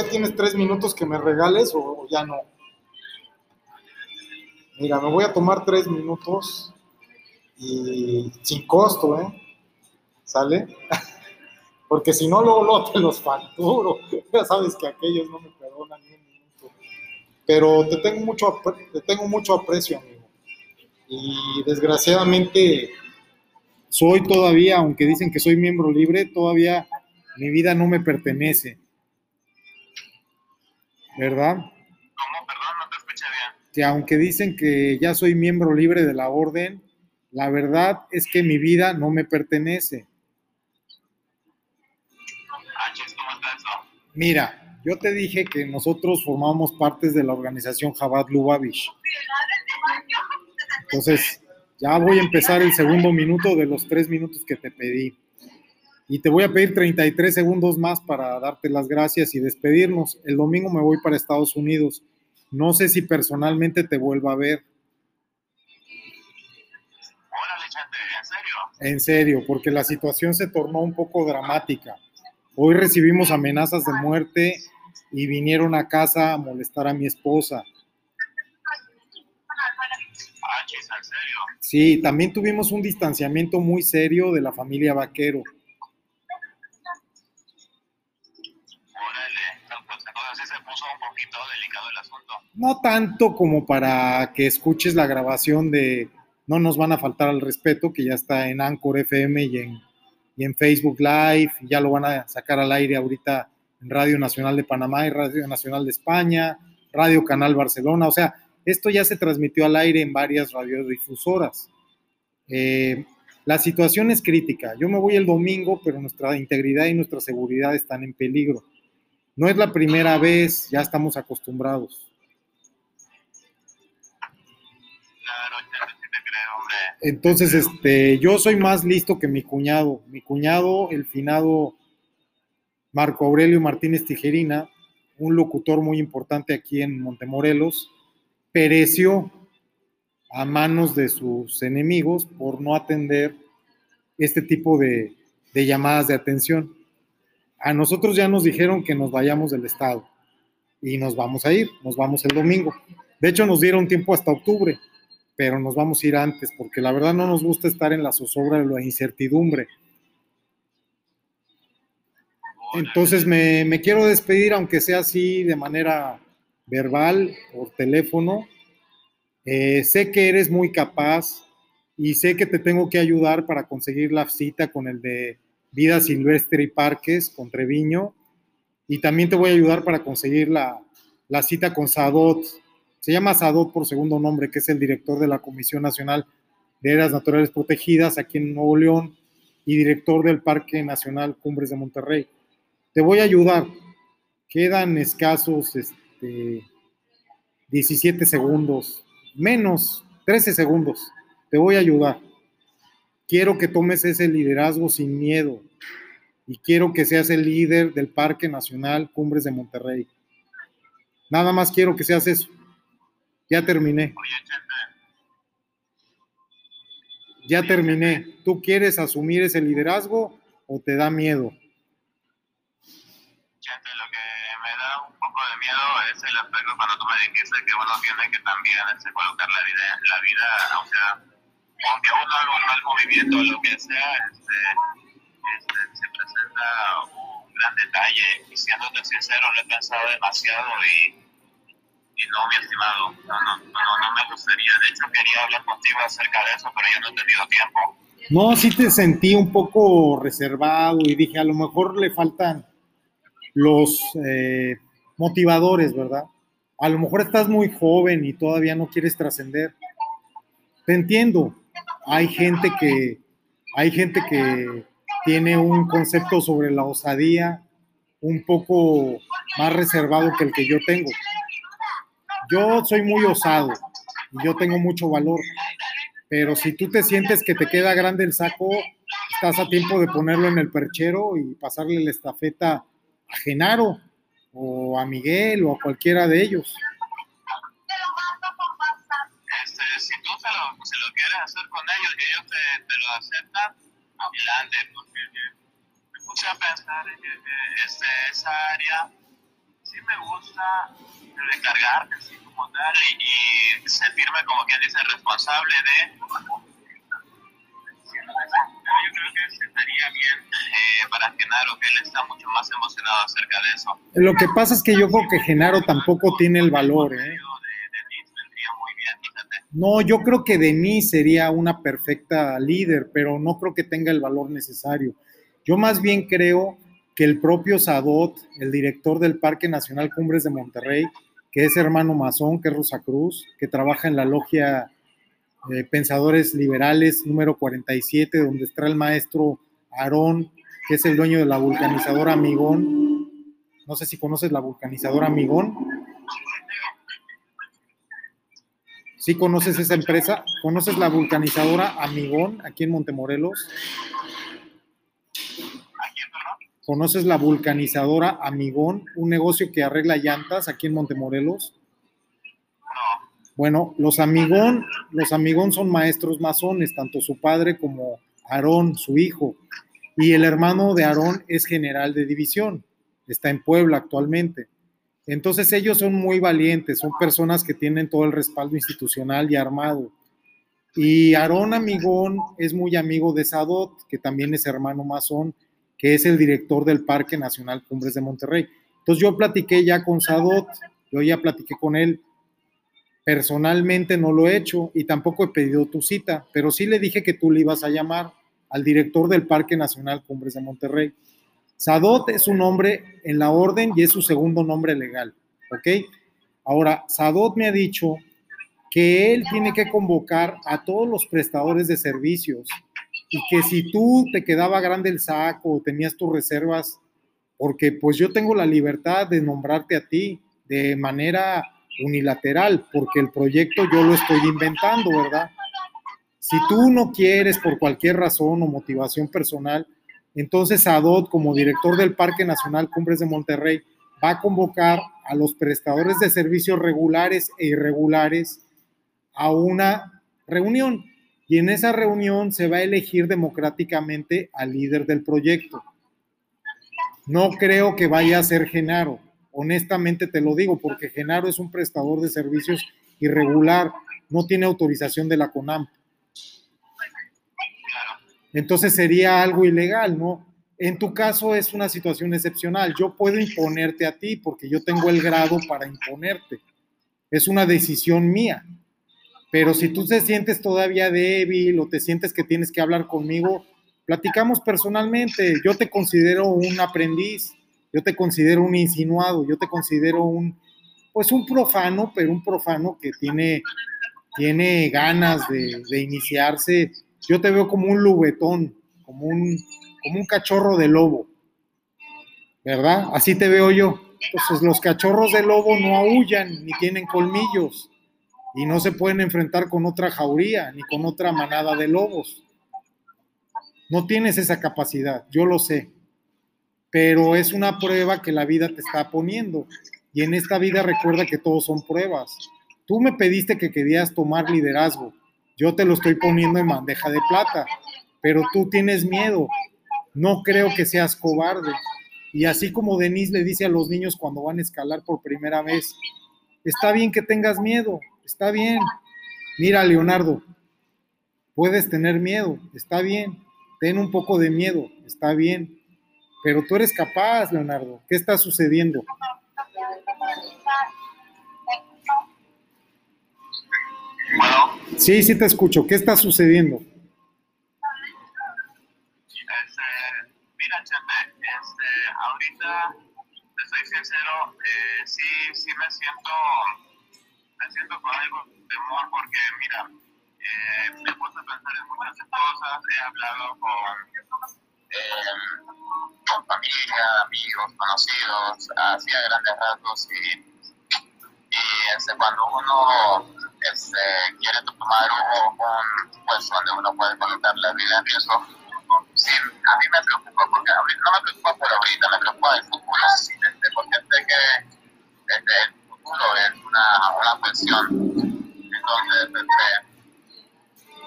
todavía tienes tres minutos que me regales o, ya no. Mira, me voy a tomar tres minutos y sin costo, ¿eh? ¿Sale? Porque si no, luego, luego te los facturo. Ya sabes que aquellos no me perdonan ni un minuto. Pero te tengo mucho, te tengo mucho aprecio, amigo. Y desgraciadamente soy todavía, aunque dicen que soy miembro libre, todavía mi vida no me pertenece. ¿Verdad? ¿Cómo? Perdón, no te escuché bien. Que aunque dicen que ya soy miembro libre de la orden, la verdad es que mi vida no me pertenece. Ah, ¿cómo está eso? Mira, yo te dije que nosotros formamos partes de la organización Jabad Lubavitch. Entonces, ya voy a empezar el segundo minuto de los tres minutos que te pedí. Y te voy a pedir 33 segundos más para darte las gracias y despedirnos. El domingo me voy para Estados Unidos. No sé si personalmente te vuelva a ver. ¿en serio? En serio, porque la situación se tornó un poco dramática. Hoy recibimos amenazas de muerte y vinieron a casa a molestar a mi esposa. Sí, también tuvimos un distanciamiento muy serio de la familia Vaquero. No tanto como para que escuches la grabación de No nos van a faltar al respeto, que ya está en Anchor FM y en, y Facebook Live, ya lo van a sacar al aire ahorita en Radio Nacional de Panamá y Radio Nacional de España, Radio Canal Barcelona, o sea, esto ya se transmitió al aire en varias radiodifusoras. Eh, la situación es crítica. Yo me voy el domingo, pero nuestra integridad y nuestra seguridad están en peligro. No es la primera vez, ya estamos acostumbrados. Entonces, este, yo soy más listo que mi cuñado. Mi cuñado, el finado Marco Aurelio Martínez Tijerina, un locutor muy importante aquí en Montemorelos, pereció a manos de sus enemigos por no atender este tipo de, llamadas de atención. A nosotros ya nos dijeron que nos vayamos del estado y nos vamos a ir, nos vamos el domingo. De hecho, nos dieron tiempo hasta octubre, pero nos vamos a ir antes porque la verdad no nos gusta estar en la zozobra de la incertidumbre. Entonces me, me quiero despedir, aunque sea así de manera verbal, por teléfono. Eh, sé que eres muy capaz y sé que te tengo que ayudar para conseguir la cita con el de Vida Silvestre y Parques con Treviño. Y también te voy a ayudar para conseguir la, la cita con Sadot. Se llama Sadot por segundo nombre, que es el director de la Comisión Nacional de Áreas Naturales Protegidas aquí en Nuevo León y director del Parque Nacional Cumbres de Monterrey. Te voy a ayudar. Quedan escasos este, 17 segundos, menos 13 segundos. Te voy a ayudar. Quiero que tomes ese liderazgo sin miedo y quiero que seas el líder del Parque Nacional Cumbres de Monterrey. Nada más quiero que seas eso. Ya terminé. Ya terminé. ¿Tú quieres asumir ese liderazgo o te da miedo? de miedo es el aspecto cuando tú me dijiste que uno tiene que también este, colocar la vida, la vida aunque, aunque uno haga un mal movimiento o lo que sea, este, este, se presenta un gran detalle. Y siéndote sincero, lo he pensado demasiado y, no, mi estimado, no, no, no, no me gustaría. De hecho, quería hablar contigo acerca de eso, pero yo no he tenido tiempo. No, sí te sentí un poco reservado y dije, a lo mejor le faltan los... Eh, motivadores, ¿verdad? A lo mejor estás muy joven y todavía no quieres trascender. Te entiendo. Hay gente que hay gente que tiene un concepto sobre la osadía un poco más reservado que el que yo tengo. Yo soy muy osado y yo tengo mucho valor, pero si tú te sientes que te queda grande el saco, estás a tiempo de ponerlo en el perchero y pasarle la estafeta a Genaro o a Miguel o a cualquiera de ellos. Este, si tú se lo, quieres hacer con ellos y ellos te, lo aceptan, adelante, porque me puse a pensar en este, esa área sí me gusta recargar así como tal y, sentirme como quien dice responsable de yo creo que estaría bien eh, para Genaro, que él está mucho más emocionado acerca de eso. Lo que pasa es que yo creo que Genaro tampoco tiene el valor, ¿eh? No, yo creo que Denis sería una perfecta líder, pero no creo que tenga el valor necesario. Yo más bien creo que el propio Sadot, el director del Parque Nacional Cumbres de Monterrey, que es hermano masón, que es Rosa Cruz, que trabaja en la logia de Pensadores Liberales número 47, donde está el maestro Aarón, que es el dueño de la vulcanizadora Amigón. No sé si conoces la vulcanizadora Amigón. ¿Sí conoces esa empresa? ¿Conoces la vulcanizadora Amigón aquí en Montemorelos? ¿Conoces la vulcanizadora Amigón, un negocio que arregla llantas aquí en Montemorelos? Bueno, los Amigón, los Amigón son maestros masones, tanto su padre como Aarón, su hijo. Y el hermano de Aarón es general de división, está en Puebla actualmente. Entonces ellos son muy valientes, son personas que tienen todo el respaldo institucional y armado. Y Aarón Amigón es muy amigo de Sadot, que también es hermano masón, que es el director del Parque Nacional Cumbres de Monterrey. Entonces yo platiqué ya con Sadot, yo ya platiqué con él. Personalmente no lo he hecho y tampoco he pedido tu cita, pero sí le dije que tú le ibas a llamar al director del Parque Nacional Cumbres de Monterrey. Sadot es un nombre en la orden y es su segundo nombre legal, ¿ok? Ahora, Sadot me ha dicho que él tiene que convocar a todos los prestadores de servicios y que si tú te quedaba grande el saco tenías tus reservas, porque pues yo tengo la libertad de nombrarte a ti de manera unilateral, porque el proyecto yo lo estoy inventando, ¿verdad? Si tú no quieres por cualquier razón o motivación personal, entonces ADOT, como director del Parque Nacional Cumbres de Monterrey, va a convocar a los prestadores de servicios regulares e irregulares a una reunión. Y en esa reunión se va a elegir democráticamente al líder del proyecto. No creo que vaya a ser Genaro. Honestamente te lo digo, porque Genaro es un prestador de servicios irregular, no tiene autorización de la CONAM entonces sería algo ilegal, ¿no? En tu caso es una situación excepcional. Yo puedo imponerte a ti porque yo tengo el grado para imponerte. Es una decisión mía. Pero si tú te sientes todavía débil o te sientes que tienes que hablar conmigo, platicamos personalmente. Yo te considero un aprendiz, yo te considero un insinuado, yo te considero un, pues un profano, pero un profano que tiene, tiene ganas de, iniciarse yo te veo como un lubetón, como un, como un cachorro de lobo, ¿verdad? Así te veo yo. Entonces los cachorros de lobo no aullan ni tienen colmillos y no se pueden enfrentar con otra jauría ni con otra manada de lobos. No tienes esa capacidad, yo lo sé, pero es una prueba que la vida te está poniendo y en esta vida recuerda que todos son pruebas. Tú me pediste que querías tomar liderazgo yo te lo estoy poniendo en bandeja de plata, pero tú tienes miedo. No creo que seas cobarde. Y así como Denise le dice a los niños cuando van a escalar por primera vez, está bien que tengas miedo, está bien. Mira, Leonardo, puedes tener miedo, está bien. Ten un poco de miedo, está bien. Pero tú eres capaz, Leonardo. ¿Qué está sucediendo? Sí, sí te escucho. ¿Qué está sucediendo? Este, mira, Chepe, este, ahorita, te soy sincero, eh, sí, sí me siento, me siento con algo de temor porque, mira, eh, me he puesto a pensar en muchas cosas, he hablado con, eh, con familia, amigos, conocidos, así a grandes rasgos y, y este, cuando uno este, quiere tomar un, un puesto donde uno puede colocar la vida en riesgo, sí, a mí me preocupa, porque no me preocupa por ahorita, me preocupa el futuro, porque sé que este, el futuro es una, una cuestión. Entonces, este,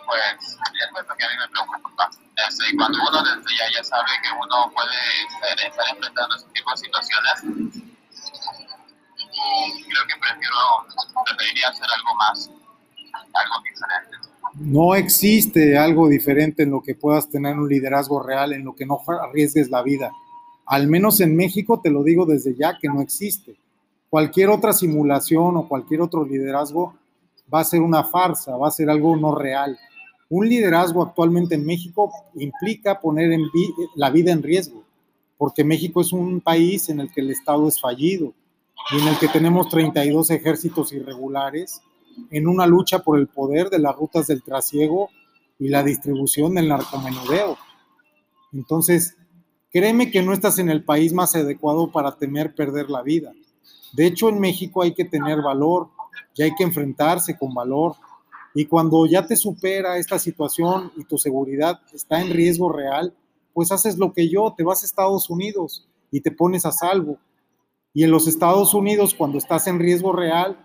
pues, es lo que a mí me preocupa. Este, y cuando uno desde ya, ya sabe que uno puede estar, estar enfrentando ese tipo de situaciones, creo que prefiero, preferiría hacer algo más, algo diferente. No existe algo diferente en lo que puedas tener un liderazgo real, en lo que no arriesgues la vida. Al menos en México te lo digo desde ya que no existe. Cualquier otra simulación o cualquier otro liderazgo va a ser una farsa, va a ser algo no real. Un liderazgo actualmente en México implica poner la vida en riesgo, porque México es un país en el que el Estado es fallido y en el que tenemos 32 ejércitos irregulares en una lucha por el poder de las rutas del trasiego y la distribución del narcomenudeo. Entonces, créeme que no estás en el país más adecuado para temer perder la vida. De hecho, en México hay que tener valor y hay que enfrentarse con valor. Y cuando ya te supera esta situación y tu seguridad está en riesgo real, pues haces lo que yo, te vas a Estados Unidos y te pones a salvo. Y en los Estados Unidos, cuando estás en riesgo real,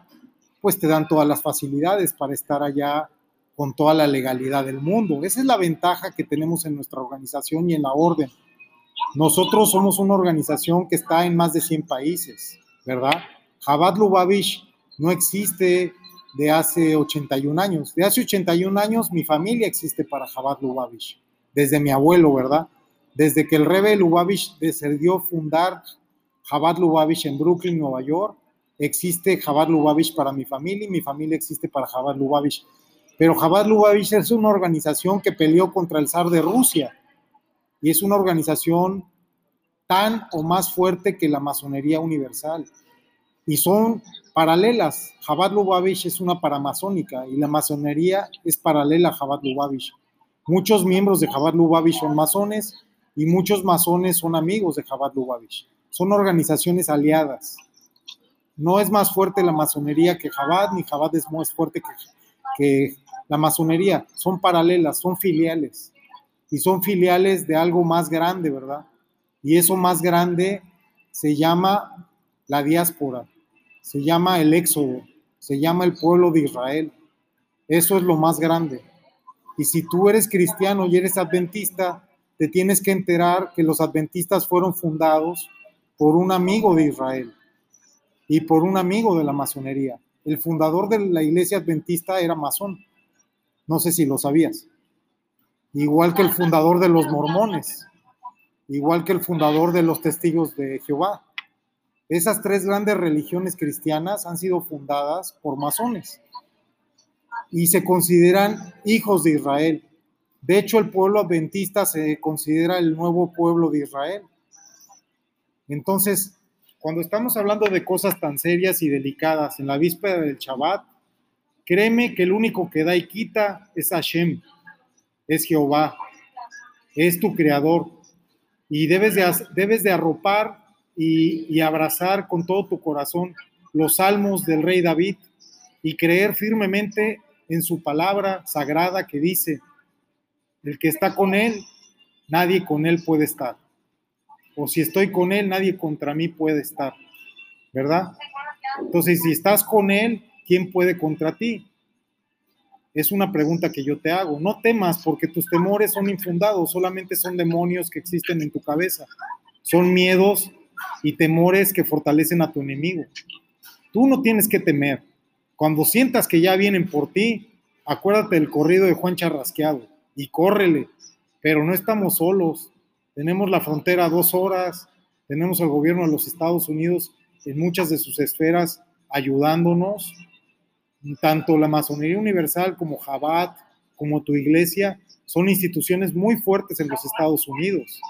pues te dan todas las facilidades para estar allá con toda la legalidad del mundo. Esa es la ventaja que tenemos en nuestra organización y en la orden. Nosotros somos una organización que está en más de 100 países, ¿verdad? Jabad Lubavitch no existe de hace 81 años. De hace 81 años mi familia existe para Jabad Lubavitch, desde mi abuelo, ¿verdad? Desde que el Rebe Lubavitch decidió fundar Jabad Lubavitch en Brooklyn, Nueva York, existe Jabad Lubavitch para mi familia y mi familia existe para Jabad Lubavitch. Pero Jabad Lubavitch es una organización que peleó contra el zar de Rusia y es una organización tan o más fuerte que la masonería universal. Y son paralelas. Jabad Lubavitch es una paramazónica y la masonería es paralela a Jabad Lubavitch. Muchos miembros de Jabad Lubavitch son masones y muchos masones son amigos de Jabad Lubavitch. Son organizaciones aliadas no es más fuerte la masonería que Jabad, ni Jabad es más fuerte que, que la masonería. Son paralelas, son filiales. Y son filiales de algo más grande, ¿verdad? Y eso más grande se llama la diáspora, se llama el éxodo, se llama el pueblo de Israel. Eso es lo más grande. Y si tú eres cristiano y eres adventista, te tienes que enterar que los adventistas fueron fundados por un amigo de Israel y por un amigo de la masonería. El fundador de la iglesia adventista era masón. No sé si lo sabías. Igual que el fundador de los mormones, igual que el fundador de los testigos de Jehová. Esas tres grandes religiones cristianas han sido fundadas por masones y se consideran hijos de Israel. De hecho, el pueblo adventista se considera el nuevo pueblo de Israel. Entonces, cuando estamos hablando de cosas tan serias y delicadas en la víspera del Shabbat, créeme que el único que da y quita es Hashem, es Jehová, es tu creador. Y debes de, debes de arropar y, y abrazar con todo tu corazón los salmos del rey David y creer firmemente en su palabra sagrada que dice, el que está con él, nadie con él puede estar o si estoy con Él, nadie contra mí puede estar, ¿verdad? Entonces, si estás con Él, ¿quién puede contra ti? Es una pregunta que yo te hago. No temas porque tus temores son infundados, solamente son demonios que existen en tu cabeza. Son miedos y temores que fortalecen a tu enemigo. Tú no tienes que temer. Cuando sientas que ya vienen por ti, acuérdate del corrido de Juan Charrasqueado y córrele, pero no estamos solos tenemos la frontera a dos horas, tenemos al gobierno de los Estados Unidos en muchas de sus esferas ayudándonos, tanto la Masonería Universal como Jabat, como tu iglesia, son instituciones muy fuertes en los Estados Unidos.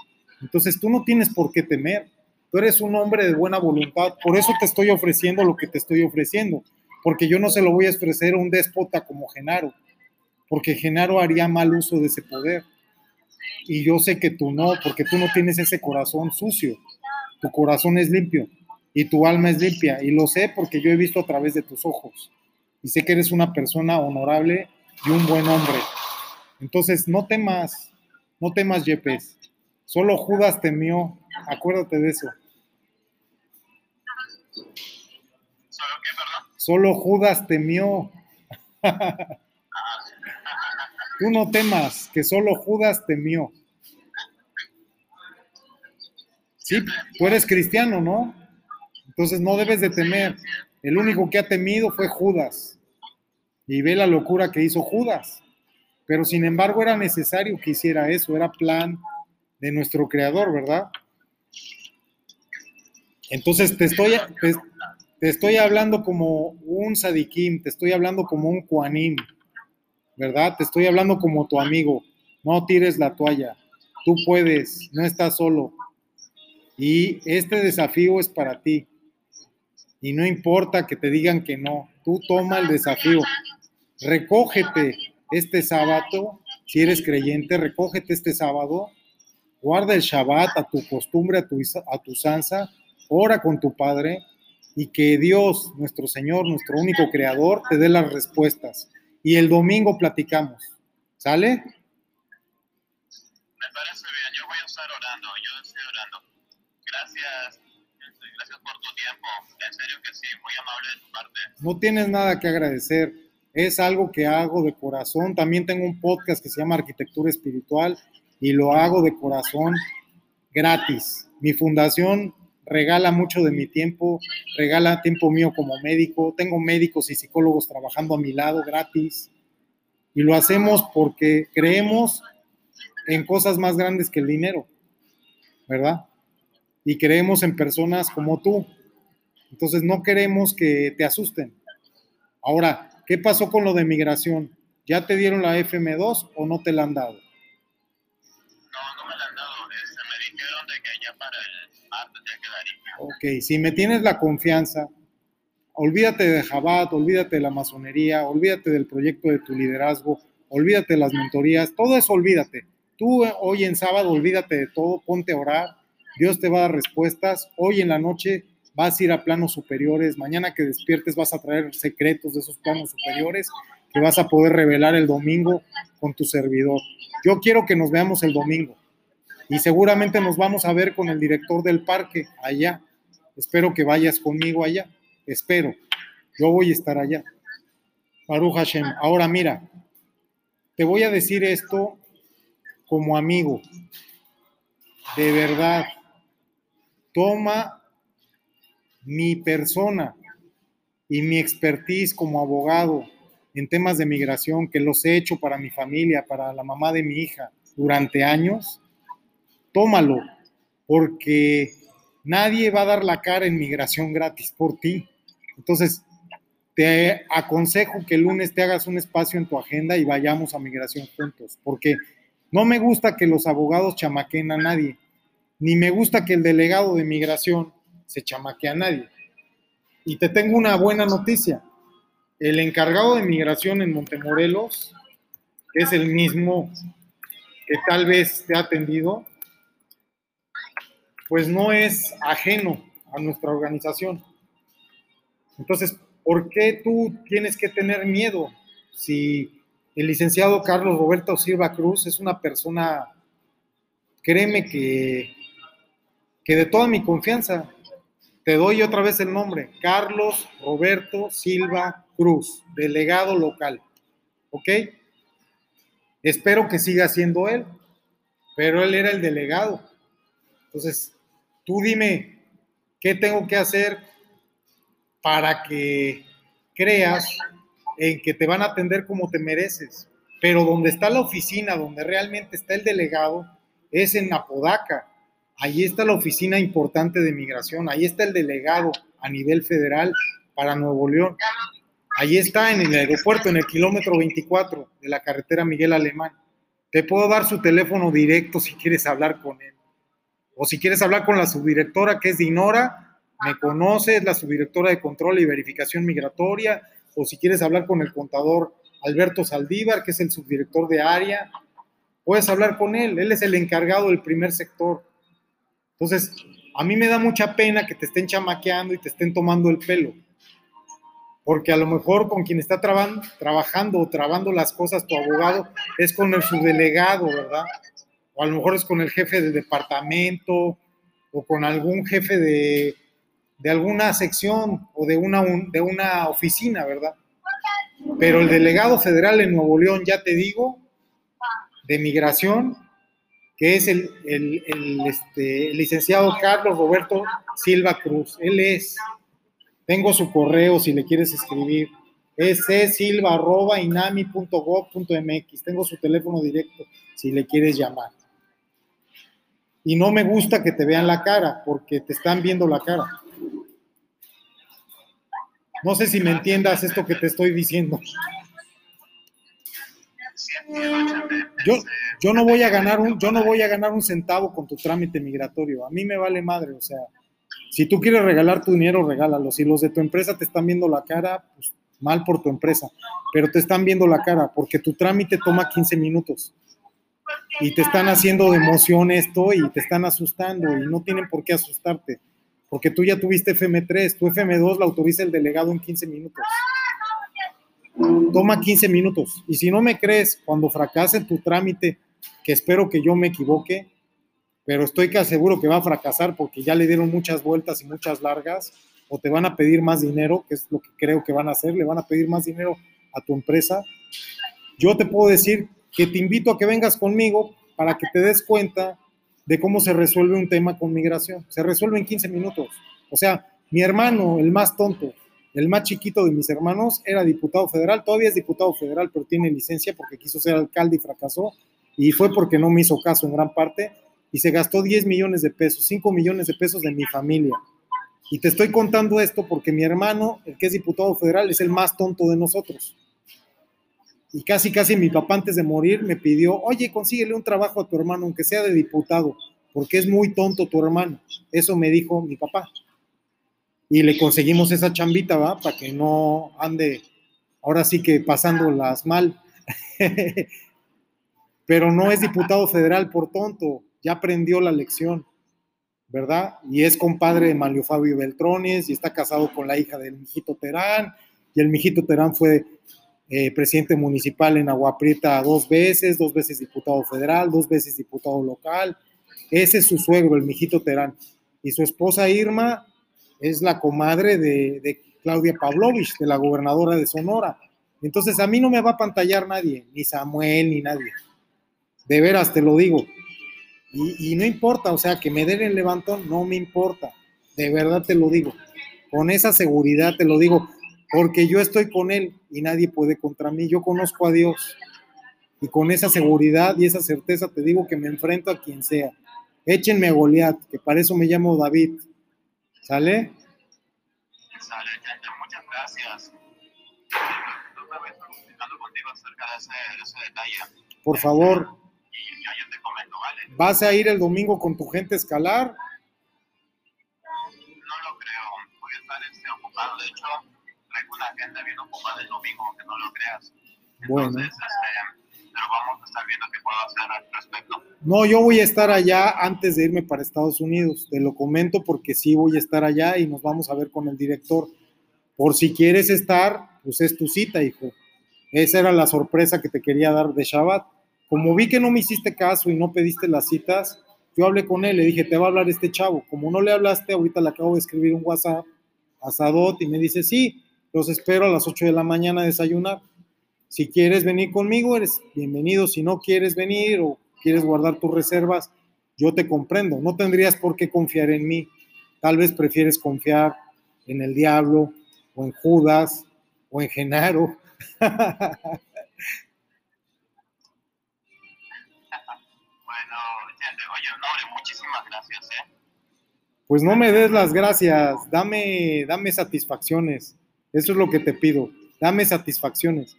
Entonces tú no tienes por qué temer, tú eres un hombre de buena voluntad, por eso te estoy ofreciendo lo que te estoy ofreciendo, porque yo no se lo voy a ofrecer a un déspota como Genaro, porque Genaro haría mal uso de ese poder y yo sé que tú no, porque tú no tienes ese corazón sucio. Tu corazón es limpio y tu alma es limpia. Y lo sé porque yo he visto a través de tus ojos. Y sé que eres una persona honorable y un buen hombre. Entonces, no temas, no temas, Yepes. Solo Judas temió. Acuérdate de eso. Solo Judas temió. Tú no temas, que solo Judas temió. Sí, tú eres cristiano, ¿no? Entonces no debes de temer. El único que ha temido fue Judas. Y ve la locura que hizo Judas. Pero sin embargo era necesario que hiciera eso, era plan de nuestro creador, ¿verdad? Entonces te estoy, te, estoy hablando como un sadikim, te estoy hablando como un kuanim, ¿verdad? Te estoy hablando como tu amigo. No tires la toalla. Tú puedes, no estás solo. Y este desafío es para ti. Y no importa que te digan que no, tú toma el desafío. Recógete este sábado, si eres creyente, recógete este sábado, guarda el Shabbat a tu costumbre, a tu, a tu sansa, ora con tu Padre y que Dios, nuestro Señor, nuestro único Creador, te dé las respuestas. Y el domingo platicamos. ¿Sale? Me parece bien, yo voy a estar orando, yo estoy orando. Gracias, por tu tiempo, en serio que sí, muy amable de tu parte. No tienes nada que agradecer, es algo que hago de corazón. También tengo un podcast que se llama Arquitectura Espiritual y lo hago de corazón gratis. Mi fundación regala mucho de mi tiempo, regala tiempo mío como médico, tengo médicos y psicólogos trabajando a mi lado gratis y lo hacemos porque creemos en cosas más grandes que el dinero, ¿verdad? Y creemos en personas como tú. Entonces no queremos que te asusten. Ahora, ¿qué pasó con lo de migración? ¿Ya te dieron la FM2 o no te la han dado? No, no me la han dado. Este, me dijeron de que ya para el martes ya quedaría. Ok, si me tienes la confianza, olvídate de Jabat, olvídate de la masonería, olvídate del proyecto de tu liderazgo, olvídate de las mentorías, todo eso olvídate. Tú eh, hoy en sábado olvídate de todo, ponte a orar, Dios te va a dar respuestas. Hoy en la noche vas a ir a planos superiores, mañana que despiertes vas a traer secretos de esos planos superiores que vas a poder revelar el domingo con tu servidor. Yo quiero que nos veamos el domingo y seguramente nos vamos a ver con el director del parque allá. Espero que vayas conmigo allá espero. Yo voy a estar allá. Baruch Hashem. Ahora mira, te voy a decir esto como amigo. De verdad, toma mi persona y mi expertise como abogado en temas de migración, que los he hecho para mi familia, para la mamá de mi hija durante años, tómalo, porque nadie va a dar la cara en migración gratis por ti. Entonces, te aconsejo que el lunes te hagas un espacio en tu agenda y vayamos a migración juntos, porque no me gusta que los abogados chamaqueen a nadie, ni me gusta que el delegado de migración se chamaquee a nadie. Y te tengo una buena noticia. El encargado de migración en Montemorelos, es el mismo que tal vez te ha atendido, pues no es ajeno a nuestra organización. Entonces, ¿por qué tú tienes que tener miedo si el licenciado Carlos Roberto Silva Cruz es una persona, créeme que, que de toda mi confianza, te doy otra vez el nombre, Carlos Roberto Silva Cruz, delegado local, ¿ok? Espero que siga siendo él, pero él era el delegado. Entonces, tú dime, ¿qué tengo que hacer para que creas en que te van a atender como te mereces. Pero donde está la oficina, donde realmente está el delegado, es en Apodaca. Ahí está la oficina importante de migración, ahí está el delegado a nivel federal para Nuevo León. Ahí está en el aeropuerto, en el kilómetro 24 de la carretera Miguel Alemán. Te puedo dar su teléfono directo si quieres hablar con él. O si quieres hablar con la subdirectora que es Dinora, me conoces, la subdirectora de control y verificación migratoria, o si quieres hablar con el contador Alberto Saldívar, que es el subdirector de área, puedes hablar con él, él es el encargado del primer sector. Entonces, a mí me da mucha pena que te estén chamaqueando y te estén tomando el pelo, porque a lo mejor con quien está trabajando o trabando las cosas tu abogado es con el subdelegado, ¿verdad? O a lo mejor es con el jefe del departamento o con algún jefe de, de alguna sección o de una, de una oficina, ¿verdad? Pero el delegado federal en Nuevo León, ya te digo, de migración, que es el, el, este, licenciado Carlos Roberto Silva Cruz. Él es, Tengo su correo si le quieres escribir. Es silva.inami.gov.mx. Tengo su teléfono directo si le quieres llamar. Y no me gusta que te vean la cara, porque te están viendo la cara. No sé si me entiendas esto que te estoy diciendo. Yo, yo no voy a ganar un, yo no voy a ganar un centavo con tu trámite migratorio. A mí me vale madre, o sea, si tú quieres regalar tu dinero, regálalo. Si los de tu empresa te están viendo la cara, pues mal por tu empresa, pero te están viendo la cara porque tu trámite toma 15 minutos y te están haciendo de emoción esto y te están asustando y no tienen por qué asustarte porque tú ya tuviste FM3, tu FM2 la autoriza el delegado en 15 minutos. Toma 15 minutos. Y si no me crees, cuando fracase tu trámite, que espero que yo me equivoque, pero estoy que seguro que va a fracasar porque ya le dieron muchas vueltas y muchas largas, o te van a pedir más dinero, que es lo que creo que van a hacer, le van a pedir más dinero a tu empresa. Yo te puedo decir que te invito a que vengas conmigo para que te des cuenta de cómo se resuelve un tema con migración. Se resuelve en 15 minutos. O sea, mi hermano, el más tonto, el más chiquito de mis hermanos, era diputado federal, todavía es diputado federal, pero tiene licencia porque quiso ser alcalde y fracasó, y fue porque no me hizo caso en gran parte, y se gastó 10 millones de pesos, 5 millones de pesos de mi familia. Y te estoy contando esto porque mi hermano, el que es diputado federal, es el más tonto de nosotros. Y casi, casi mi papá antes de morir me pidió, oye, consíguele un trabajo a tu hermano, aunque sea de diputado, porque es muy tonto tu hermano. Eso me dijo mi papá. Y le conseguimos esa chambita, ¿va? Para que no ande ahora sí que pasándolas mal. Pero no es diputado federal por tonto, ya aprendió la lección, ¿verdad? Y es compadre de Manlio Fabio Beltrones y está casado con la hija del mijito Terán. Y el mijito Terán fue eh, presidente municipal en Agua Prieta dos veces, dos veces diputado federal, dos veces diputado local. Ese es su suegro, el mijito Terán. Y su esposa Irma es la comadre de, Claudia Pavlovich, de la gobernadora de Sonora. Entonces a mí no me va a pantallar nadie, ni Samuel, ni nadie. De veras te lo digo. Y, y, no importa, o sea, que me den el levantón, no me importa. De verdad te lo digo. Con esa seguridad te lo digo porque yo estoy con Él y nadie puede contra mí. Yo conozco a Dios y con esa seguridad y esa certeza te digo que me enfrento a quien sea. Échenme a Goliat, que para eso me llamo David. ¿Sale? Sale, muchas gracias. contigo acerca de ese, detalle. Por favor. Y yo te comento, ¿vale? ¿Vas a ir el domingo con tu gente a escalar? No lo creo, voy a estar este, ocupado. De hecho, una agenda bien ocupada el domingo, que no lo creas. bueno. Este, pero vamos a estar viendo qué puedo hacer al respecto. No, yo voy a estar allá antes de irme para Estados Unidos. Te lo comento porque sí voy a estar allá y nos vamos a ver con el director. Por si quieres estar, pues es tu cita, hijo. Esa era la sorpresa que te quería dar de Shabbat. Como vi que no me hiciste caso y no pediste las citas, yo hablé con él, le dije, te va a hablar este chavo. Como no le hablaste, ahorita le acabo de escribir un WhatsApp a Sadot y me dice, sí, los espero a las 8 de la mañana a desayunar. Si quieres venir conmigo, eres bienvenido. Si no quieres venir o quieres guardar tus reservas, yo te comprendo. No tendrías por qué confiar en mí. Tal vez prefieres confiar en el diablo o en Judas o en Genaro. bueno, oye, muchísimas gracias. ¿eh? Pues no me des las gracias, dame, dame satisfacciones. Eso es lo que te pido. Dame satisfacciones.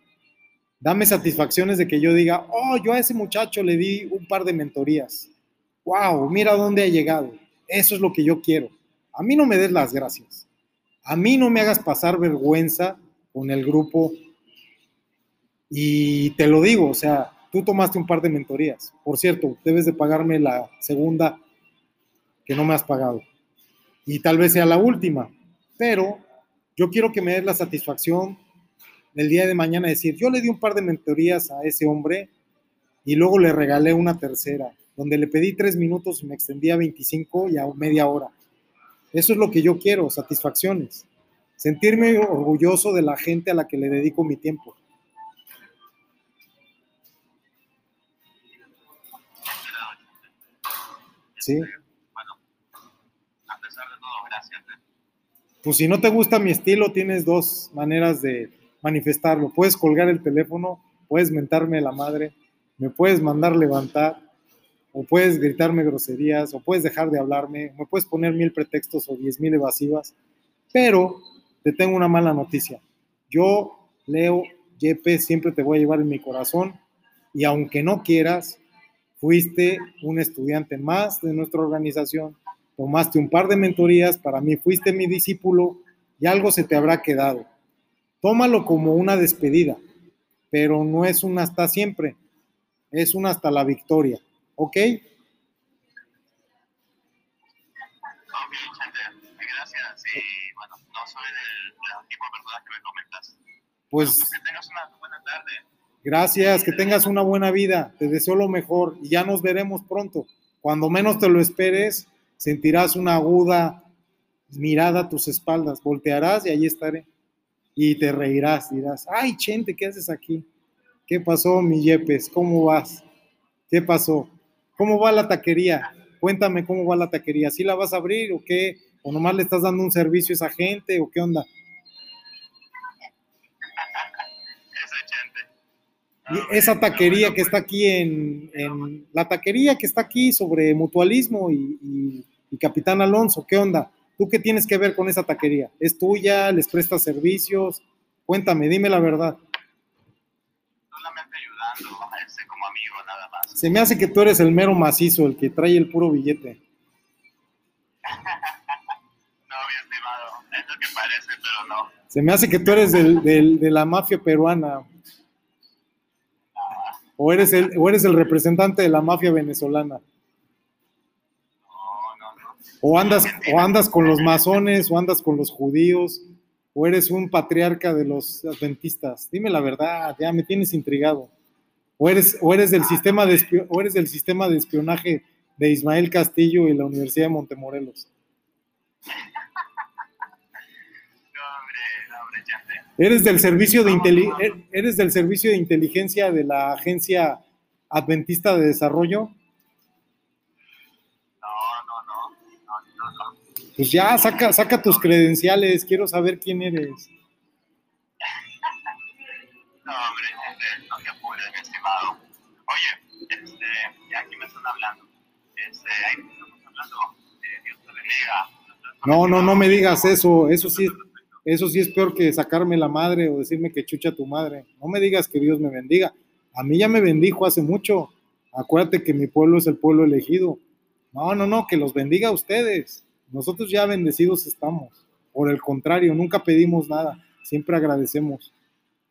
Dame satisfacciones de que yo diga, oh, yo a ese muchacho le di un par de mentorías. Wow, mira dónde ha llegado. Eso es lo que yo quiero. A mí no me des las gracias. A mí no me hagas pasar vergüenza con el grupo. Y te lo digo, o sea, tú tomaste un par de mentorías. Por cierto, debes de pagarme la segunda que no me has pagado. Y tal vez sea la última. Pero yo quiero que me des la satisfacción del día de mañana decir, yo le di un par de mentorías a ese hombre y luego le regalé una tercera, donde le pedí tres minutos y me extendía a 25 y a media hora. Eso es lo que yo quiero, satisfacciones. Sentirme orgulloso de la gente a la que le dedico mi tiempo. Sí. pues si no te gusta mi estilo, tienes dos maneras de manifestarlo. Puedes colgar el teléfono, puedes mentarme la madre, me puedes mandar levantar, o puedes gritarme groserías, o puedes dejar de hablarme, me puedes poner mil pretextos o diez mil evasivas, pero te tengo una mala noticia. Yo, Leo Yepes, siempre te voy a llevar en mi corazón y aunque no quieras, fuiste un estudiante más de nuestra organización, tomaste un par de mentorías, para mí fuiste mi discípulo y algo se te habrá quedado. Tómalo como una despedida, pero no es una hasta siempre, es una hasta la victoria, ¿ok? Gracias. Sí, bueno, no soy del, tipo de persona que me comentas. Pues, pues que tengas una buena tarde. Gracias, que tengas una buena vida. Te deseo lo mejor y ya nos veremos pronto. Cuando menos te lo esperes, sentirás una aguda mirada a tus espaldas. Voltearás y allí estaré. Y te reirás, dirás, ay, Chente, ¿qué haces aquí? ¿Qué pasó, mi Yepes? ¿Cómo vas? ¿Qué pasó? ¿Cómo va la taquería? Cuéntame cómo va la taquería. ¿Sí la vas a abrir o qué? ¿O nomás le estás dando un servicio a esa gente o qué onda? esa taquería que está aquí en, la taquería que está aquí sobre mutualismo y, Capitán Alonso, ¿qué onda? ¿Tú qué tienes que ver con esa taquería? ¿Es tuya? ¿Les prestas servicios? Cuéntame, dime la verdad. Solamente ayudando, este, como amigo, nada más. Se me hace que tú eres el mero macizo, el que trae el puro billete. no, mi estimado, es lo que parece, pero no. Se me hace que tú eres de la mafia peruana. ¿O eres el, o eres el representante de la mafia venezolana? O andas, o andas con los masones, o andas con los judíos, o eres un patriarca de los adventistas. Dime la verdad, ya me tienes intrigado. O eres, o eres del sistema de o eres del sistema de espionaje de Ismael Castillo y la Universidad de Montemorelos. ¿Eres del servicio de er, eres del servicio de inteligencia de la Agencia Adventista de Desarrollo? Pues ya, saca, saca tus credenciales, quiero saber quién eres. no, hombre, este, no te apures, mi estimado. Oye, este, aquí me están hablando. Este, ahí me estamos hablando. Eh, Dios te bendiga. No, no, no me digas eso, eso sí eso sí es peor que sacarme la madre o decirme que chucha tu madre. No me digas que Dios me bendiga. A mí ya me bendijo hace mucho. Acuérdate que mi pueblo es el pueblo elegido. No, no, no, que los bendiga a ustedes. Nosotros ya bendecidos estamos. Por el contrario, nunca pedimos nada, siempre agradecemos.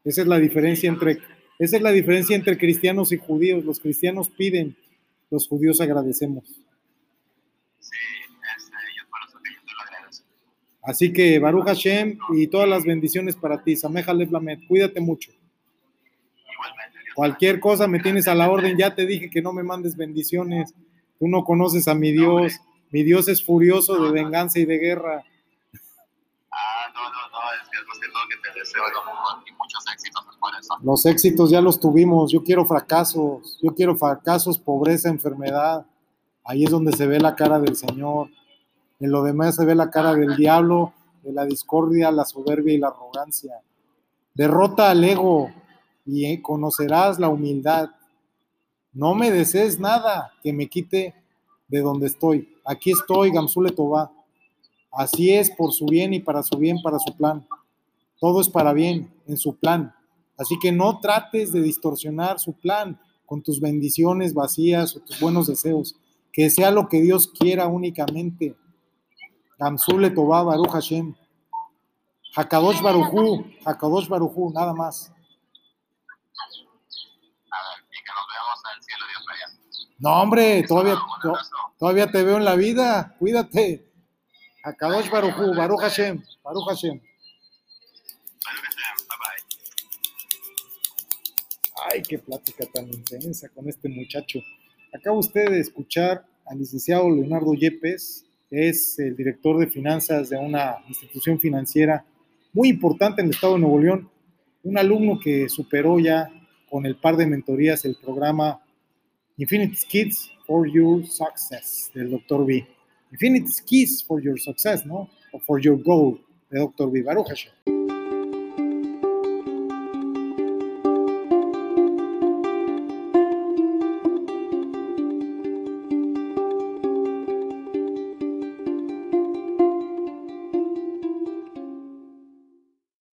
Esa es la diferencia entre esa es la diferencia entre cristianos y judíos. Los cristianos piden, los judíos agradecemos. Así que Baruch Hashem y todas las bendiciones para ti. Sameja Leblamet, cuídate mucho. Cualquier cosa me tienes a la orden. Ya te dije que no me mandes bendiciones. Tú no conoces a mi Dios. Mi Dios es furioso de venganza y de guerra. Ah, no, no, no, es que es lo que te deseo y muchos éxitos por eso. Los éxitos ya los tuvimos. Yo quiero fracasos. Yo quiero fracasos, pobreza, enfermedad. Ahí es donde se ve la cara del Señor. En lo demás se ve la cara del diablo, de la discordia, la soberbia y la arrogancia. Derrota al ego y conocerás la humildad. No me desees nada que me quite de donde estoy. Aquí estoy, Gamsule Toba. Así es, por su bien y para su bien, para su plan. Todo es para bien en su plan. Así que no trates de distorsionar su plan con tus bendiciones vacías o tus buenos deseos. Que sea lo que Dios quiera únicamente. Gamsule Toba Baruch Hashem. Hakadosh Barujú, Hakadosh Barujú, nada más. No, hombre, todavía, todavía te veo en la vida. Cuídate. Hakadosh Barujú, Baruch Hashem, Baruch Hashem. Ay, qué plática tan intensa con este muchacho. Acaba usted de escuchar al licenciado Leonardo Yepes, es el director de finanzas de una institución financiera muy importante en el estado de Nuevo León, un alumno que superó ya con el par de mentorías el programa Infinite Skills for Your Success del Dr. B. Infinite Skills for Your Success, ¿no? O for Your Goal. de Dr. Vivaruja Show.